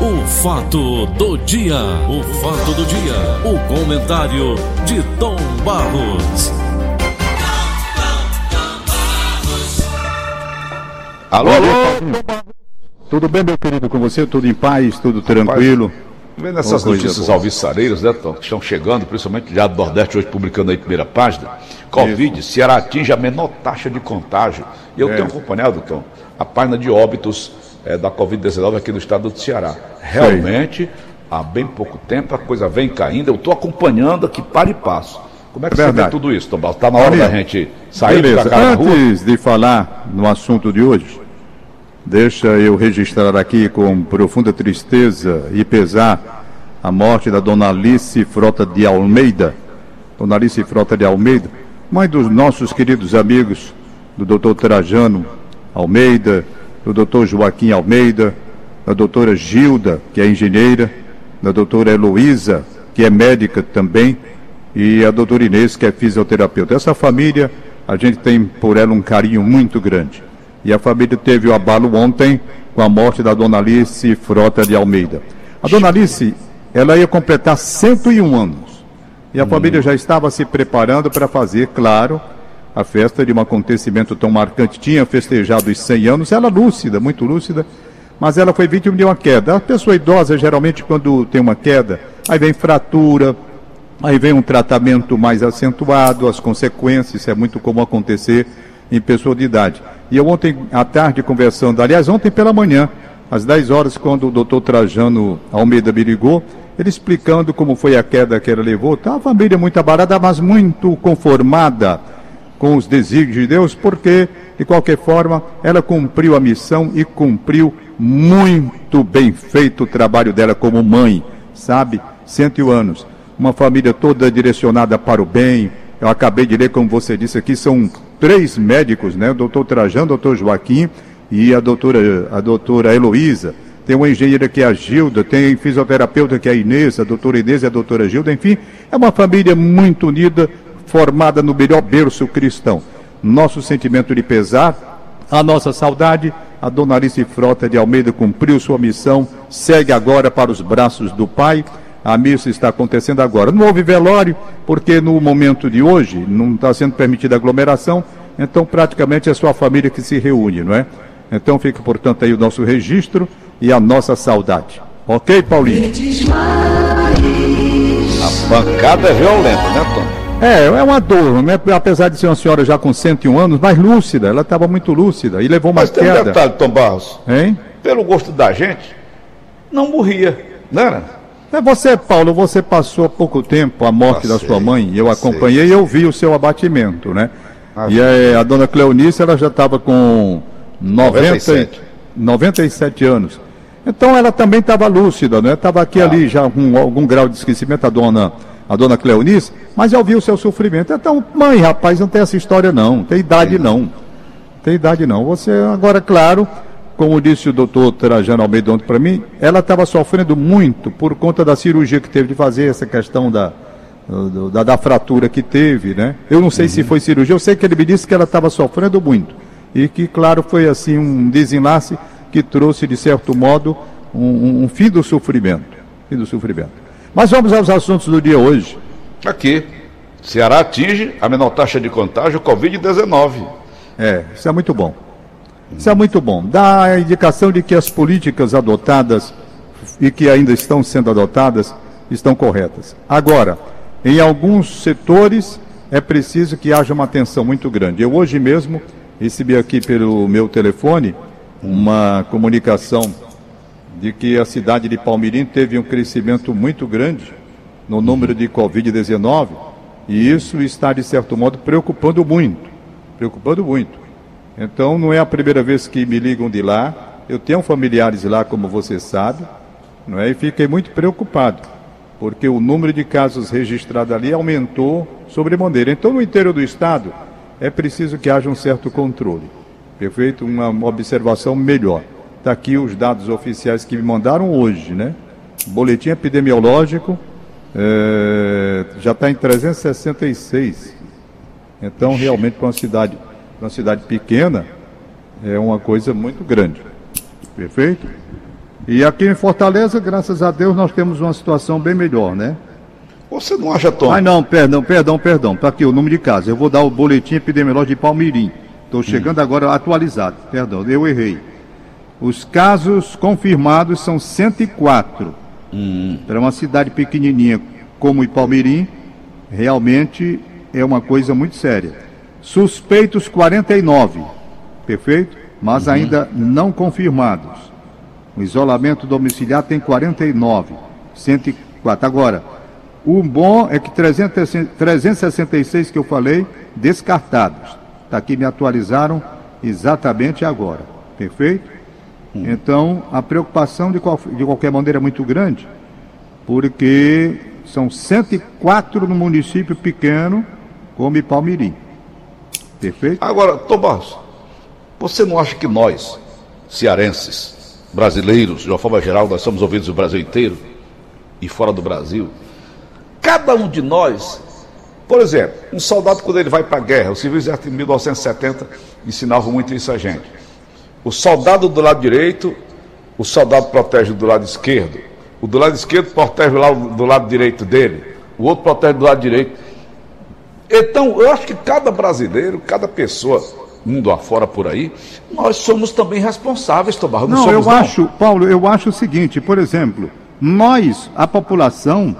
O fato do dia, o fato do dia, o comentário de Tom Barros. Alô, alô. Tudo bem, meu querido, com você? Tudo em paz, tudo tranquilo? Vendo essas notícias alvissareiras, né, Tom, que estão chegando, principalmente já do Nordeste, hoje publicando aí primeira página. Covid, Isso. Ceará atinge a menor taxa de contágio. E eu é. tenho acompanhado, Tom, a página de óbitos é, da Covid-19 aqui no estado do Ceará. Realmente, Sim. há bem pouco tempo, a coisa vem caindo. Eu estou acompanhando aqui para e passo. Como é que Verdade. você vê tudo isso, Tom? Está na hora da gente sair Beleza. cá Antes de falar no assunto de hoje, Deixa eu registrar aqui com profunda tristeza e pesar a morte da dona Alice Frota de Almeida. Dona Alice Frota de Almeida, mãe dos nossos queridos amigos, do doutor Trajano Almeida, do doutor Joaquim Almeida, da doutora Gilda, que é engenheira, da doutora Heloísa, que é médica também, e a doutora Inês, que é fisioterapeuta. Essa família, a gente tem por ela um carinho muito grande. E a família teve o abalo ontem com a morte da dona Alice Frota de Almeida. A dona Alice, ela ia completar 101 anos. E a hum. família já estava se preparando para fazer, claro, a festa de um acontecimento tão marcante. Tinha festejado os 100 anos, ela lúcida, muito lúcida, mas ela foi vítima de uma queda. A pessoa idosa, geralmente, quando tem uma queda, aí vem fratura, aí vem um tratamento mais acentuado, as consequências, é muito comum acontecer em pessoa de idade. E eu ontem à tarde conversando, aliás, ontem pela manhã, às 10 horas, quando o doutor Trajano Almeida me ligou, ele explicando como foi a queda que ela levou. Tá uma família muito abarada, mas muito conformada com os desígnios de Deus, porque, de qualquer forma, ela cumpriu a missão e cumpriu muito bem feito o trabalho dela como mãe, sabe? 100 anos. Uma família toda direcionada para o bem. Eu acabei de ler, como você disse aqui, são três médicos, né? O doutor Trajano, o doutor Joaquim e a doutora, a doutora Heloísa. Tem uma engenheira que é a Gilda, tem fisioterapeuta que é a Inês, a doutora Inês e a doutora Gilda, enfim, é uma família muito unida, formada no melhor berço cristão. Nosso sentimento de pesar, a nossa saudade, a dona Alice Frota de Almeida cumpriu sua missão, segue agora para os braços do Pai. A missa está acontecendo agora. Não houve velório, porque no momento de hoje não está sendo permitida aglomeração, então praticamente é só a família que se reúne, não é? Então fica, portanto, aí o nosso registro e a nossa saudade. Ok, Paulinho? A pancada é violenta, né? É, é uma dor, né? Apesar de ser uma senhora já com 101 anos, mas lúcida, ela estava muito lúcida e levou uma mas queda. Mas tem um detalhe, Tom Barros. Hein? Pelo gosto da gente, não morria, não era? É você, Paulo, você passou há pouco tempo a morte Passei, da sua mãe, eu acompanhei e eu vi o seu abatimento, né? Ah, e a, a, dona Cleonice, ela já estava com 90, 97. 97 anos. Então ela também estava lúcida, né? Estava aqui ah. ali já com algum grau de esquecimento, a dona, a dona Cleonice, mas já ouviu o seu sofrimento. Então, mãe, rapaz, não tem essa história não, tem idade Sim. não. Tem idade não. Você, agora, claro, como disse o doutor Trajano Almeida ontem para mim, ela estava sofrendo muito por conta da cirurgia que teve de fazer, essa questão da, da, da fratura que teve, né? Eu não sei uhum. se foi cirurgia, eu sei que ele me disse que ela estava sofrendo muito. E que, claro, foi assim um desenlace que trouxe, de certo modo, um, um fim do sofrimento. Fim do sofrimento. Mas vamos aos assuntos do dia hoje. Aqui. Ceará atinge a menor taxa de contágio Covid-19. É, isso é muito bom. Isso é muito bom. Dá a indicação de que as políticas adotadas e que ainda estão sendo adotadas estão corretas. Agora, em alguns setores é preciso que haja uma atenção muito grande. Eu hoje mesmo recebi aqui pelo meu telefone uma comunicação de que a cidade de Palmirim teve um crescimento muito grande no número de Covid-19 e isso está, de certo modo, preocupando muito. Preocupando muito. Então não é a primeira vez que me ligam de lá. Eu tenho familiares lá, como você sabe, não é? E fiquei muito preocupado, porque o número de casos registrados ali aumentou sobremaneira. Então, no interior do estado, é preciso que haja um certo controle. Perfeito? Uma observação melhor. Está aqui os dados oficiais que me mandaram hoje, né? boletim epidemiológico é, já está em 366. Então, realmente, para uma cidade para uma cidade pequena, é uma coisa muito grande. Perfeito? E aqui em Fortaleza, graças a Deus, nós temos uma situação bem melhor, né? Você não acha, Tom? Ah, não, perdão, perdão, perdão. Está aqui o número de casos. Eu vou dar o boletim epidemiológico de Palmirim. Estou chegando hum. agora atualizado. Perdão, eu errei. Os casos confirmados são 104. Hum. Para uma cidade pequenininha como Ipalmirim, realmente é uma coisa muito séria. Suspeitos 49, perfeito? Mas uhum. ainda não confirmados. O isolamento domiciliar tem 49, 104. Agora, o bom é que 300, 366 que eu falei, descartados. Está aqui, me atualizaram exatamente agora. Perfeito? Hum. Então, a preocupação de, qual, de qualquer maneira é muito grande, porque são 104 no município pequeno, como Palmirim. Perfeito? Agora, Tomás, você não acha que nós, cearenses, brasileiros, de uma forma geral, nós somos ouvidos no Brasil inteiro e fora do Brasil, cada um de nós, por exemplo, um soldado quando ele vai para a guerra, o Civil Exército em 1970 ensinava muito isso a gente. O soldado do lado direito, o soldado protege do lado esquerdo. O do lado esquerdo protege lá do lado direito dele. O outro protege do lado direito. Então, eu acho que cada brasileiro, cada pessoa, mundo afora por aí, nós somos também responsáveis, Tobar. Não, não eu não. acho, Paulo, eu acho o seguinte, por exemplo, nós, a população,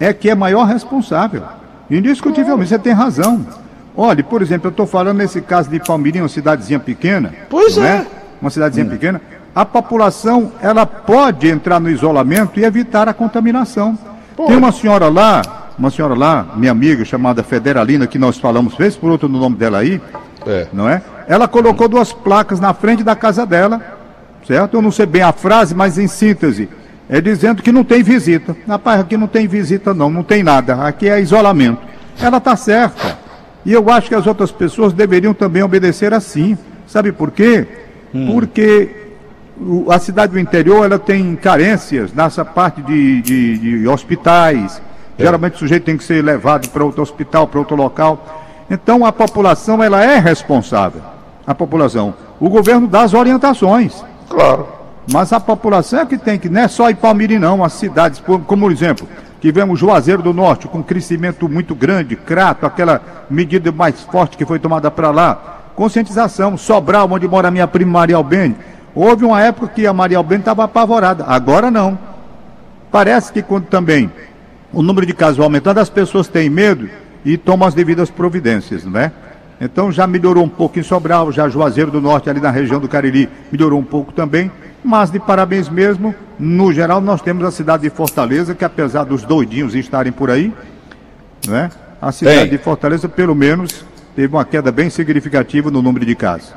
é que é maior responsável. Indiscutivelmente, você tem razão. Olha, por exemplo, eu estou falando nesse caso de Palmirim, uma cidadezinha pequena. Pois é. é. Uma cidadezinha hum. pequena. A população, ela pode entrar no isolamento e evitar a contaminação. Pode. Tem uma senhora lá, uma senhora lá, minha amiga, chamada Federalina, que nós falamos, fez por outro no nome dela aí, é. não é? Ela colocou duas placas na frente da casa dela, certo? Eu não sei bem a frase, mas em síntese, é dizendo que não tem visita. Rapaz, aqui não tem visita não, não tem nada, aqui é isolamento. Ela está certa. E eu acho que as outras pessoas deveriam também obedecer assim. Sabe por quê? Hum. Porque a cidade do interior ela tem carências nessa parte de, de, de hospitais. É. Geralmente o sujeito tem que ser levado para outro hospital, para outro local. Então a população ela é responsável. A população. O governo dá as orientações. Claro. Mas a população é que tem que, não é só Ipalmiri não, as cidades, como por exemplo, Tivemos Juazeiro do Norte com crescimento muito grande, Crato, aquela medida mais forte que foi tomada para lá. Conscientização, Sobral, onde mora minha prima Maria Albene. Houve uma época que a Maria Albene estava apavorada, agora não. Parece que quando também o número de casos aumentando, as pessoas têm medo e tomam as devidas providências, não é? Então já melhorou um pouco em Sobral, já Juazeiro do Norte, ali na região do Cariri, melhorou um pouco também. Mas de parabéns mesmo, no geral nós temos a cidade de Fortaleza, que apesar dos doidinhos estarem por aí, né? A cidade de Fortaleza, pelo menos, teve uma queda bem significativa no número de casos.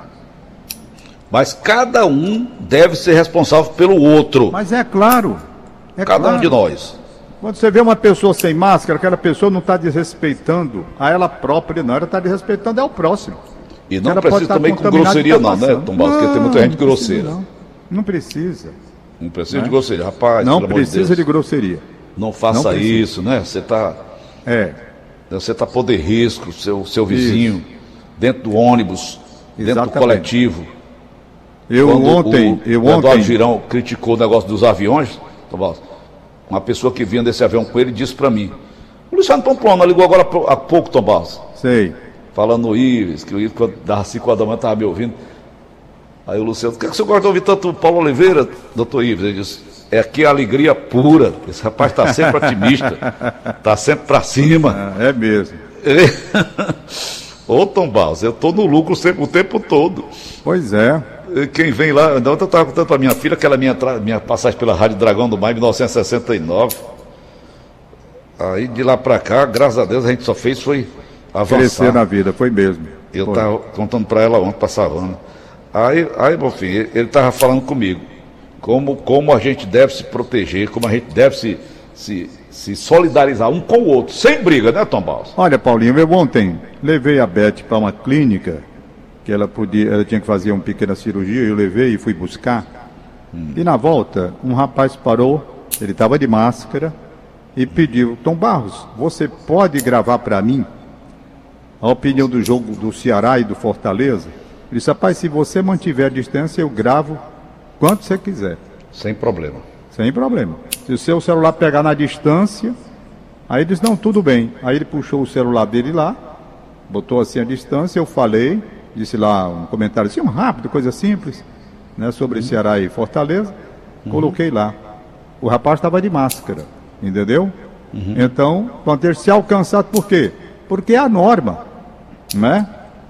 Mas cada um deve ser responsável pelo outro. Mas é claro. É cada claro. um de nós. Quando você vê uma pessoa sem máscara, aquela pessoa não está desrespeitando a ela própria, não. Ela está desrespeitando ao próximo. E não ela precisa também com grosseria, não, né, Tom Barros? Porque tem muita gente grosseira. Não. Não precisa. Não precisa né? de grosseria, rapaz. Não precisa de, de, grosseria. Não faça não isso, né? Você está. É. Você está pondo risco seu, seu vizinho, isso. dentro do ônibus, Exatamente. dentro do coletivo. Eu Quando ontem. O, eu o Eduardo ontem... Girão criticou o negócio dos aviões, uma pessoa que vinha desse avião com ele disse para mim. O Luciano Pamplona ligou agora há pouco, Tom Barros. Sei. Falando no Ives, que o Ives, quando dava 5 horas da manhã, estava me ouvindo. Aí o Luciano, por que, que você gosta de ouvir tanto Paulo Oliveira, doutor Ives? Ele disse, é aqui a alegria pura. Esse rapaz está sempre otimista, está sempre para cima. É, é mesmo. Ô Tom Barros, eu estou no lucro sempre, o tempo todo. Pois é. Quem vem lá, ontem eu estava contando para minha filha aquela minha, minha passagem pela Rádio Dragão do Mar em 1969. Aí de lá para cá, graças a Deus, a gente só fez foi avançar. Crescer na vida, foi mesmo. Eu estava contando para ela ontem, para Savana. Aí, aí meu filho, ele estava falando comigo como, como a gente deve se proteger, como a gente deve se, se, se solidarizar um com o outro, sem briga, né, Tom Baus? Olha, Paulinho, eu ontem levei a Beth para uma clínica que ela podia, ela tinha que fazer uma pequena cirurgia, eu levei e fui buscar. Hum. E na volta, um rapaz parou, ele estava de máscara e pediu: Tom Barros, você pode gravar para mim a opinião do jogo do Ceará e do Fortaleza? Ele disse, rapaz, se você mantiver a distância, eu gravo quanto você quiser. Sem problema. Sem problema. Se o seu celular pegar na distância, aí eles não, tudo bem. Aí ele puxou o celular dele lá, botou assim a distância, eu falei, disse lá um comentário assim, um rápido, coisa simples, né, sobre uhum. Ceará e Fortaleza, uhum. coloquei lá. O rapaz estava de máscara, entendeu? Uhum. Então, vão ter se alcançado por quê? Porque é a norma, né?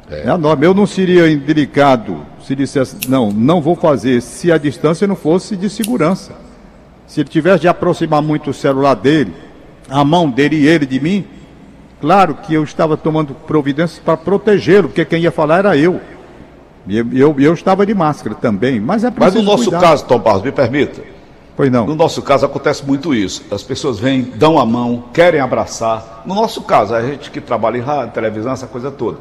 É. é a norma. Eu não seria indelicado se dissesse, não, não vou fazer se a distância não fosse de segurança. Se ele tivesse de aproximar muito o celular dele, a mão dele e ele de mim, claro que eu estava tomando providências para protegê-lo, porque quem ia falar era eu. E eu, eu, eu, estava de máscara também, mas é preciso Mas no nosso cuidar. caso, Tom Barros, me permita. Pois não. No nosso caso acontece muito isso. As pessoas vêm, dão a mão, querem abraçar. No nosso caso, a gente que trabalha em rádio, televisão, essa coisa toda.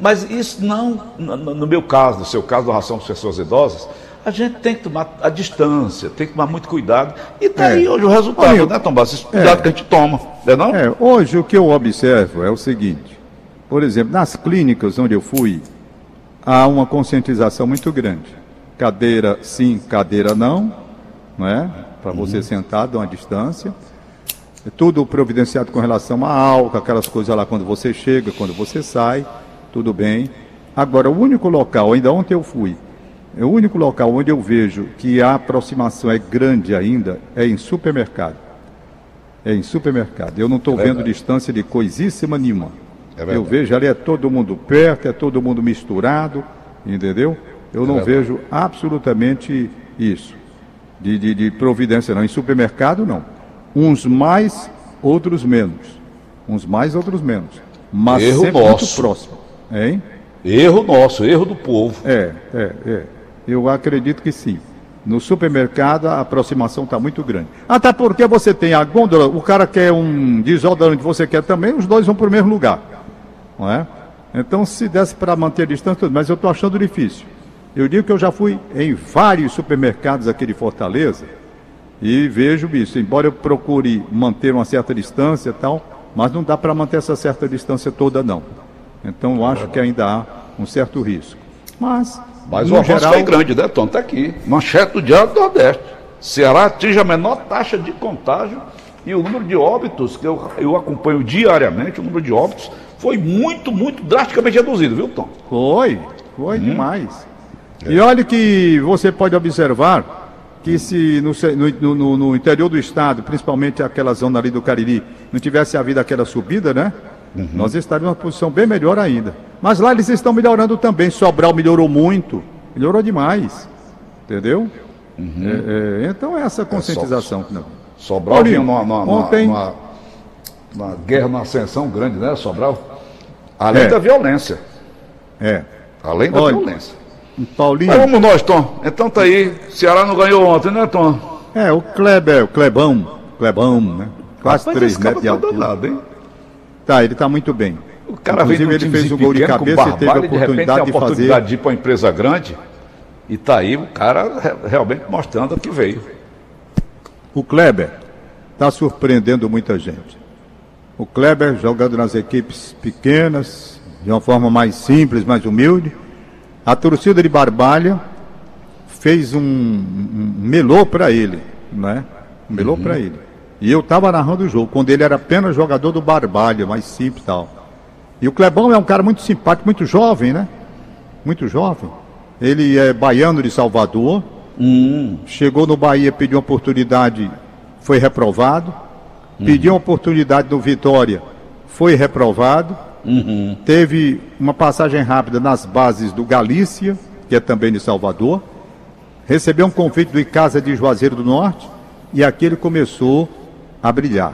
Mas isso não, no meu caso, no seu caso, da ração para pessoas idosas, a gente tem que tomar a distância, tem que tomar muito cuidado. E está é. aí hoje o resultado, Olha, né, Tom Bastos? Esse cuidado é. que a gente toma, não é não? É, hoje o que eu observo é o seguinte, por exemplo, nas clínicas onde eu fui, há uma conscientização muito grande. Cadeira sim, cadeira não, não é? Para você uhum. sentado a uma distância. É tudo providenciado com relação a álcool, aquelas coisas lá quando você chega, quando você sai, tudo bem. Agora, o único local, ainda ontem eu fui, é o único local onde eu vejo que a aproximação é grande ainda é em supermercado. É em supermercado. Eu não estou é vendo distância de coisíssima nenhuma. É eu vejo ali é todo mundo perto, é todo mundo misturado, entendeu? Eu é não verdade. vejo absolutamente isso. De, de, de, providência, não. Em supermercado, não. Uns mais, outros menos. Uns mais, outros menos. Mas erro sempre nosso. muito próximo. Hein? Erro nosso, erro do povo. É, é, é. Eu acredito que sim. No supermercado a aproximação está muito grande. Até porque você tem a gôndola, o cara quer um desodorante, você quer também, os dois vão para o mesmo lugar. Não é? Então, se desse para manter a distância, mas eu estou achando difícil. Eu digo que eu já fui em vários supermercados aqui de Fortaleza e vejo isso. Embora eu procure manter uma certa distância e tal, mas não dá para manter essa certa distância toda, não. Então, eu acho que ainda há um certo risco. Mas mas no o avanço geral... foi grande, né, Tom? Está aqui. Manchete do Diário do Nordeste. Ceará atinge a menor taxa de contágio e o número de óbitos, que eu, eu acompanho diariamente, o número de óbitos foi muito, muito drasticamente reduzido, viu, Tom? Foi, foi hum. demais. É. E olha que você pode observar que se no, no, no, no, interior do estado, principalmente aquela zona ali do Cariri, não tivesse havido aquela subida, né? Uhum. Nós estaríamos numa posição bem melhor ainda. Mas lá eles estão melhorando também. Sobral melhorou muito, melhorou demais. Entendeu? Uhum. É, é, então é essa conscientização. É, so, Sobral vinha numa, numa, ontem... Numa, numa, guerra, na ascensão grande, né, Sobral? Além é. da violência. É. Além da Olha, violência. Paulinho. Mas vamos nós, Tom. Então tá aí. Ceará não ganhou ontem, né, Tom? É, o Kleber, o Clebão. Clebão, né? Quase Rapaz, três metros de tá altura. Danado, hein? Tá, ele está muito bem. O cara Inclusive, ele fez o gol de cabeça e teve a oportunidade de, de, oportunidade fazer. de ir para uma empresa grande. E está aí o cara realmente mostrando que veio. O Kleber está surpreendendo muita gente. O Kleber jogando nas equipes pequenas, de uma forma mais simples, mais humilde. A torcida de Barbalha fez um, um melô para ele, né? Um melô uhum. para ele. E eu estava narrando o jogo, quando ele era apenas jogador do Barbalha, mais simples e tal. E o Clebão é um cara muito simpático, muito jovem, né? Muito jovem. Ele é baiano de Salvador. Hum. Chegou no Bahia, pediu uma oportunidade, foi reprovado. Uhum. Pediu uma oportunidade no Vitória, foi reprovado. Uhum. Teve uma passagem rápida nas bases do Galícia, que é também de Salvador. Recebeu um convite do Icasa de Juazeiro do Norte. E aqui ele começou a brilhar.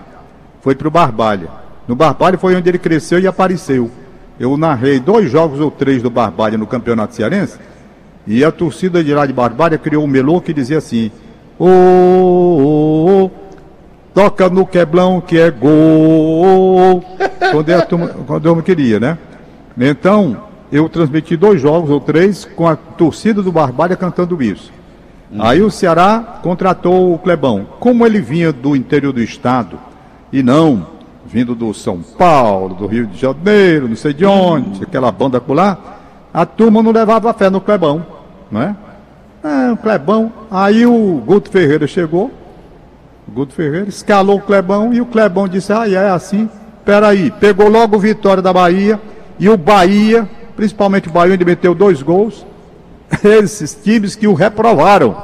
Foi para o Barbalha. No Barbalha foi onde ele cresceu e apareceu. Eu narrei dois jogos ou três do Barbalha no Campeonato Cearense e a torcida de lá de Barbalha criou um melô que dizia assim: Ô, oh, oh, toca no queblão que é gol. quando, a turma, quando eu queria, né? Então, eu transmiti dois jogos ou três com a torcida do Barbalha cantando isso. Aí o Ceará contratou o Clebão. Como ele vinha do interior do estado e não vindo do São Paulo, do Rio de Janeiro, não sei de onde, aquela banda por lá, a turma não levava fé no Clebão, não é? É, o Clebão. Aí o Guto Ferreira chegou. O Guto Ferreira escalou o Clebão e o Clebão disse: Ah, é assim. Peraí. Pegou logo o Vitória da Bahia. E o Bahia, principalmente o Bahia, ele meteu dois gols. Esses times que o reprovaram.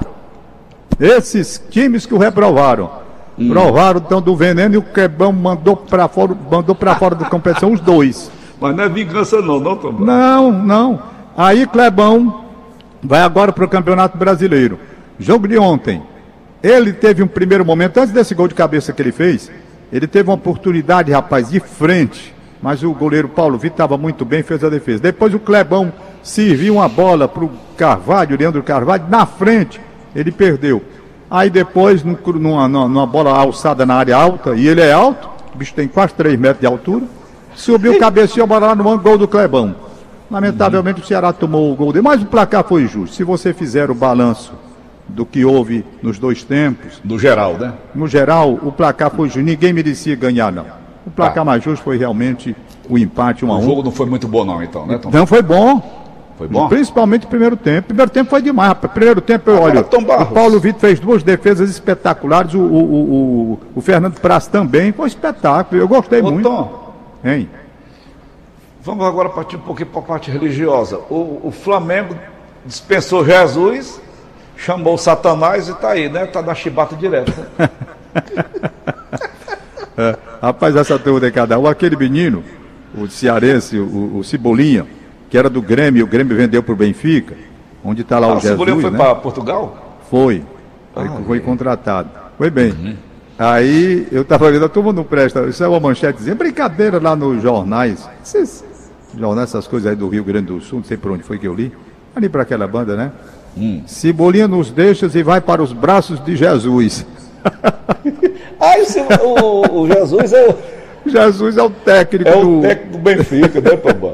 Esses times que o reprovaram. Hum. Provaram então do veneno e o Clebão mandou para fora, mandou para fora da competição os dois. Mas não é vingança não, não, Tom? Não, não. Aí Clebão vai agora para o Campeonato Brasileiro. Jogo de ontem. Ele teve um primeiro momento, antes desse gol de cabeça que ele fez, ele teve uma oportunidade, rapaz, de frente. Mas o goleiro Paulo Vitor estava muito bem, fez a defesa. Depois o Clebão serviu uma bola para o Carvalho, Leandro Carvalho, na frente. Ele perdeu. Aí depois, numa, numa, bola alçada na área alta, e ele é alto, o bicho tem quase 3 metros de altura, subiu cabeça e bola lá no gol do Clebão. Lamentavelmente o Ceará tomou o gol dele, mas o placar foi justo. Se você fizer o balanço do que houve nos dois tempos. No geral, né? No geral, o placar foi justo. Ninguém merecia ganhar, não. O placar tá. mais justo foi realmente o empate 1 a 1 O jogo não foi muito bom, não, então, né, Tom? Não foi bom. Foi bom? Principalmente o primeiro tempo. Primeiro tempo foi demais, rapaz. Primeiro tempo, eu olho. O Paulo Vitor fez duas defesas espetaculares. O, o, o, o Fernando Praz também. Foi um espetáculo. Eu gostei Ô, muito. Tom. Hein? Vamos agora partir um pouquinho para a parte religiosa. O, o Flamengo dispensou Jesus, chamou Satanás e está aí, né? Está na chibata direto. É, rapaz, essa turma de cada um, aquele menino, o cearense, o, o Cebolinha, que era do Grêmio, o Grêmio vendeu para o Benfica, onde está lá ah, o, Jesus. O Cebolinha foi né? para Portugal? Foi. Ah, foi, contratado. Foi bem. Uhum. Aí eu estava vendo, a turma não presta. Isso é uma manchetezinha, brincadeira lá nos jornais. Esses jornais, essas coisas aí do Rio Grande do Sul, não sei por onde foi que eu li. Ali para aquela banda, né? Hum. Cebolinha nos deixa e vai para os braços de Jesus. ah, esse, o, o, Jesus é o. Jesus é o técnico é do. O técnico do Benfica, né, Pabá?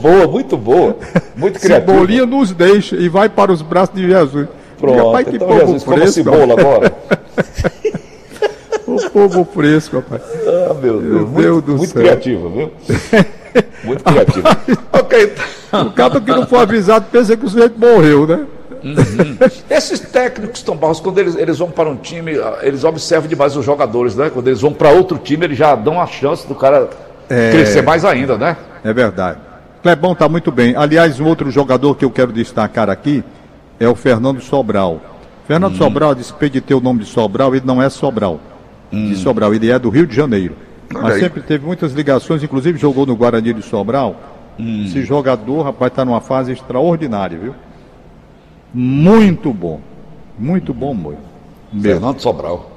boa, muito boa. Muito criativa. Cebolinha nos deixa e vai para os braços de Jesus. Pronto, Rapaz, que então povo Jesus, fresco. Como agora. o povo fresco, rapaz. Ah, meu Deus. Meu muito, Deus do muito céu. criativo, viu? Muito criativo. ok. O cara que não foi avisado pensa que o sujeito morreu, né? Uhum. Esses técnicos, Tom Barros, quando eles, eles vão para um time, eles observam demais os jogadores, né? Quando eles vão para outro time, eles já dão a chance do cara é... crescer mais ainda, né? É verdade. Clebão está muito bem. Aliás, um outro jogador que eu quero destacar aqui é o Fernando Sobral. Fernando hum. Sobral, despeito de ter o nome de Sobral, ele não é Sobral. Hum. De Sobral, ele é do Rio de Janeiro. Mas sempre teve muitas ligações, inclusive jogou no Guarani de Sobral. Hum. Esse jogador, rapaz, está numa fase extraordinária, viu? Muito bom. Muito bom, muito. Fernando Sobral.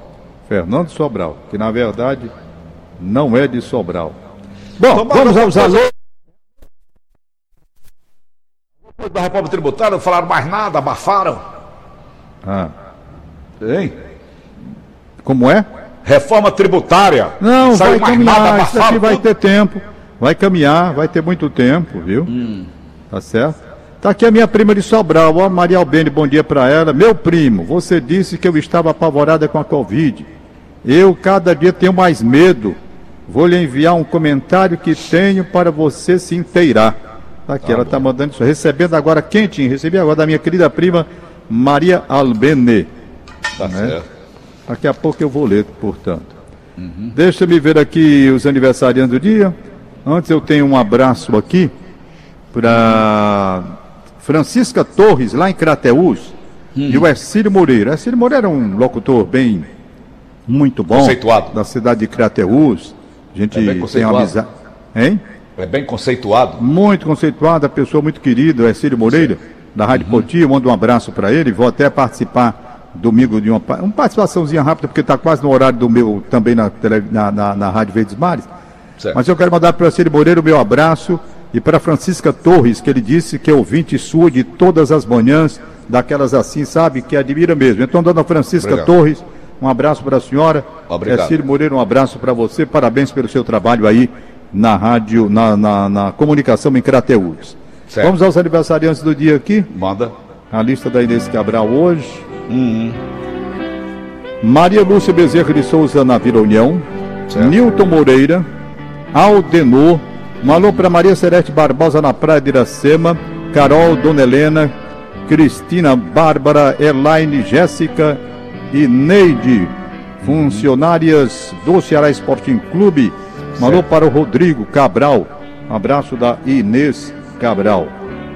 Fernando Sobral, que na verdade não é de Sobral. Bom, vamos aos alôs. da reforma tributária, não falaram mais nada, abafaram. Ah. Hein? Como é? Reforma tributária. Não, vai caminhar, nada, isso aqui vai ter tempo. Vai caminhar, vai ter muito tempo, viu? Hum. Tá certo? Tá aqui a minha prima de Sobral, ó, Maria Albene, bom dia para ela. Meu primo, você disse que eu estava apavorada com a Covid. Eu cada dia tenho mais medo. Vou lhe enviar um comentário que tenho para você se inteirar. Tá aqui, tá ela está mandando isso. Recebendo agora quentinho. Recebi agora da minha querida prima Maria Albene. Tá né? certo. Daqui a pouco eu vou ler, portanto. Uhum. Deixa-me ver aqui os aniversariantes do dia. Antes eu tenho um abraço aqui para Francisca Torres, lá em Crateús, uhum. e o Ercílio Moreira. Ercílio Moreira é um locutor bem, muito bom. Conceituado. Da cidade de Crateús. A gente é tem uma amizade. Hein? É bem conceituado. Muito conceituado, pessoa muito querida, o Ercílio Moreira, Sim. da Rádio uhum. Poti. Eu mando um abraço para ele. Vou até participar domingo de uma, uma participaçãozinha rápida, porque está quase no horário do meu, também na, na, na, na Rádio Verdes Mares. Certo. Mas eu quero mandar para o Ercílio Moreira o meu abraço e para Francisca Torres, que ele disse que é ouvinte sua de todas as manhãs, daquelas assim, sabe, que admira mesmo. Então, dona Francisca Obrigado. Torres, um abraço para a senhora. Obrigado. Ercílio Moreira, um abraço para você. Parabéns pelo seu trabalho aí na rádio, na, na, na comunicação em Crateús. Certo. Vamos aos aniversariantes do dia aqui? Manda. A lista da Inês Cabral hoje. Uhum. Maria Lúcia Bezerra de Souza na Vila União. Certo. Nilton Moreira. Aldenor. Um alô para Maria Serete Barbosa na Praia de Iracema. Carol, Dona Helena. Cristina, Bárbara, Elaine, Jéssica e Neide, funcionárias do Ceará Sporting Clube. Mandou para o Rodrigo Cabral. Um abraço da Inês Cabral.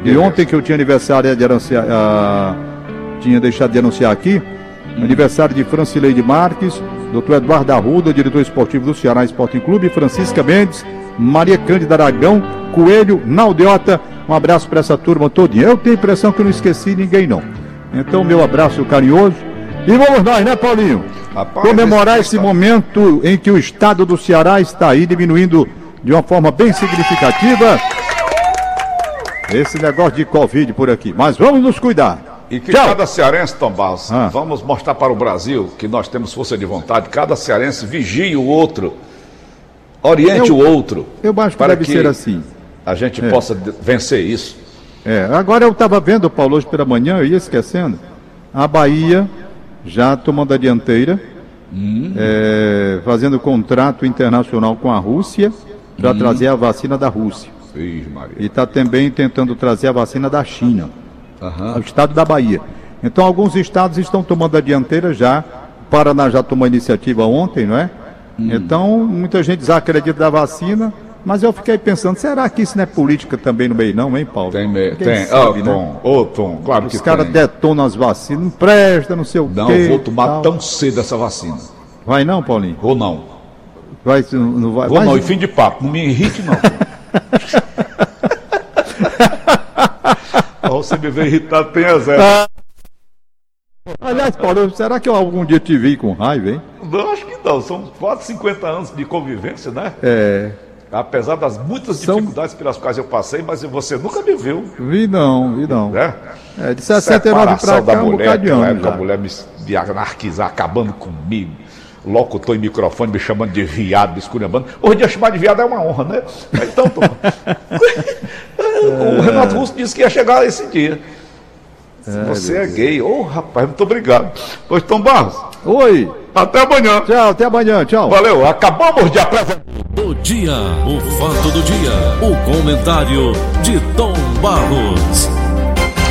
E ontem que eu tinha aniversário de anunciar, ah, tinha deixado de anunciar aqui, aniversário de Francileide Marques, doutor Eduardo Arruda, diretor esportivo do Ceará Sporting Clube, Francisca Mendes, Maria Cândida Aragão, Coelho, Naldeota. Um abraço para essa turma todinha. Eu tenho a impressão que eu não esqueci ninguém, não. Então, meu abraço carinhoso. E vamos nós, né, Paulinho? Rapaz, Comemorar esse está... momento em que o estado do Ceará está aí diminuindo de uma forma bem significativa esse negócio de Covid por aqui. Mas vamos nos cuidar. E que Tchau. cada cearense, Tom Barros, ah. vamos mostrar para o Brasil que nós temos força de vontade. Cada cearense vigie o outro, oriente eu, o outro. Eu acho que para deve que ser assim. A gente é. possa vencer isso. É, agora eu estava vendo, Paulo, hoje pela manhã, eu ia esquecendo, a Bahia já tomando a dianteira, hum. é, fazendo contrato internacional com a Rússia para hum. trazer a vacina da Rússia. E está também tentando trazer a vacina da China, uhum. ao estado da Bahia. Então, alguns estados estão tomando a dianteira já. O Paraná já tomou a iniciativa ontem, não é? Hum. Então, muita gente desacredita da vacina, mas eu fiquei pensando, será que isso não é política também no meio, não, hein, Paulo? Tem, meio, tem. Sabe, oh, Tom, oh, Tom, claro Os que Os caras detonam as vacinas, não presta, não sei o não, quê. Não, vou tomar tal. tão cedo essa vacina. Vai não, Paulinho? Vou não. Vai, não vai. Vou vai, não, e fim de papo, não me irrite não. Você me vê irritado, tem a zero. Aliás, Paulo, será que eu algum dia te vi com raiva, hein? Não, acho que não. São quase 50 anos de convivência, né? É. Apesar das muitas São... dificuldades pelas quais eu passei, mas você nunca me viu. Vi não, vi não. É, é de 69 para cá, da mulher, um época, a mulher me, me anarquizar, acabando comigo locutor em microfone me chamando de viado, me esculhambando. Hoje em dia chamar de viado é uma honra, né? Então, tô... o Renato Russo disse que ia chegar esse dia. É, Você é gay. Ô, oh, rapaz, muito obrigado. Pois, Tom Barros. Oi. Até amanhã. Tchau, até amanhã. Tchau. Valeu. Acabamos de apresentar. Do dia, o fato do dia, o comentário de Tom Barros.